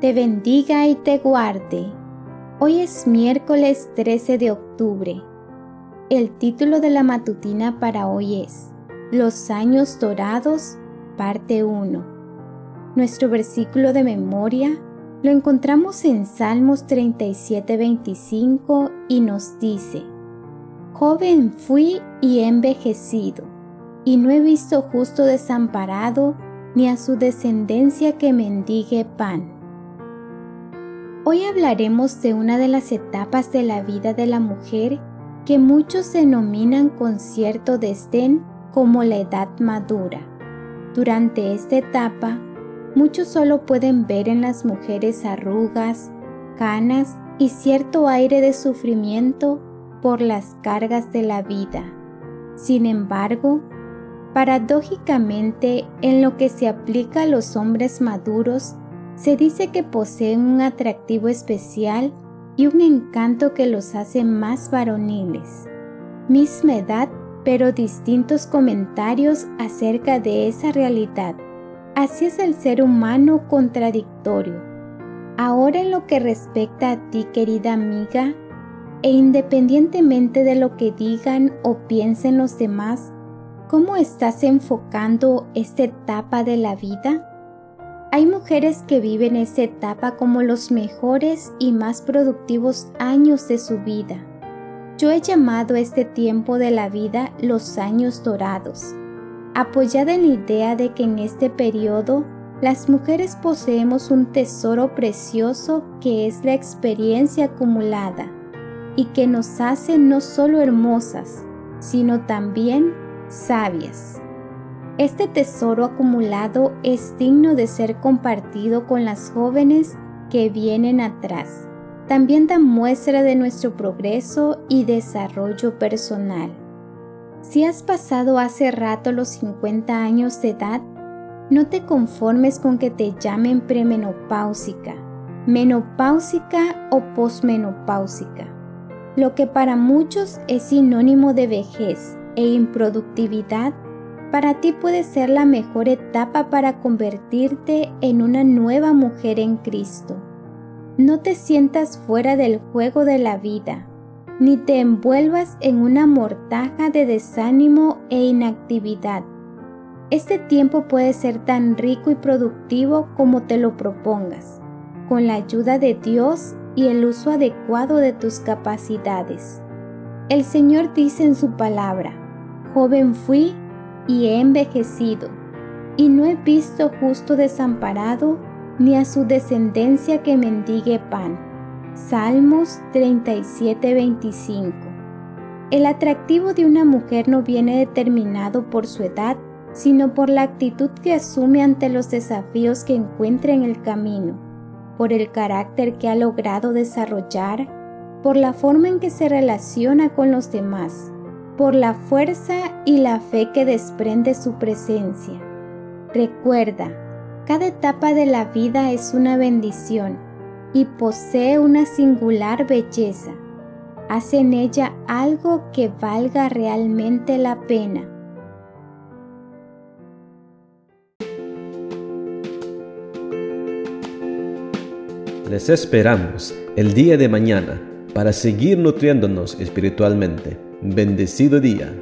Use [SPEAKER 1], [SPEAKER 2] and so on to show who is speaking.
[SPEAKER 1] te bendiga y te guarde. Hoy es miércoles 13 de octubre. El título de la matutina para hoy es Los años dorados, parte 1. Nuestro versículo de memoria lo encontramos en Salmos 37:25 y nos dice, Joven fui y he envejecido, y no he visto justo desamparado, ni a su descendencia que mendigue pan. Hoy hablaremos de una de las etapas de la vida de la mujer que muchos denominan con cierto desdén como la edad madura. Durante esta etapa, muchos solo pueden ver en las mujeres arrugas, canas y cierto aire de sufrimiento por las cargas de la vida. Sin embargo, paradójicamente, en lo que se aplica a los hombres maduros, se dice que poseen un atractivo especial y un encanto que los hace más varoniles. Misma edad, pero distintos comentarios acerca de esa realidad. Así es el ser humano contradictorio. Ahora en lo que respecta a ti, querida amiga, e independientemente de lo que digan o piensen los demás, ¿cómo estás enfocando esta etapa de la vida? Hay mujeres que viven esta etapa como los mejores y más productivos años de su vida. Yo he llamado este tiempo de la vida los años dorados, apoyada en la idea de que en este periodo las mujeres poseemos un tesoro precioso que es la experiencia acumulada y que nos hace no solo hermosas, sino también sabias. Este tesoro acumulado es digno de ser compartido con las jóvenes que vienen atrás. También da muestra de nuestro progreso y desarrollo personal. Si has pasado hace rato los 50 años de edad, no te conformes con que te llamen premenopáusica, menopáusica o posmenopáusica, lo que para muchos es sinónimo de vejez e improductividad para ti puede ser la mejor etapa para convertirte en una nueva mujer en Cristo. No te sientas fuera del juego de la vida, ni te envuelvas en una mortaja de desánimo e inactividad. Este tiempo puede ser tan rico y productivo como te lo propongas, con la ayuda de Dios y el uso adecuado de tus capacidades. El Señor dice en su palabra, joven fui y he envejecido, y no he visto justo desamparado, ni a su descendencia que mendigue pan. Salmos 37:25 El atractivo de una mujer no viene determinado por su edad, sino por la actitud que asume ante los desafíos que encuentra en el camino, por el carácter que ha logrado desarrollar, por la forma en que se relaciona con los demás, por la fuerza y la fe que desprende su presencia. Recuerda, cada etapa de la vida es una bendición y posee una singular belleza. Haz en ella algo que valga realmente la pena.
[SPEAKER 2] Les esperamos el día de mañana para seguir nutriéndonos espiritualmente. Bendecido día.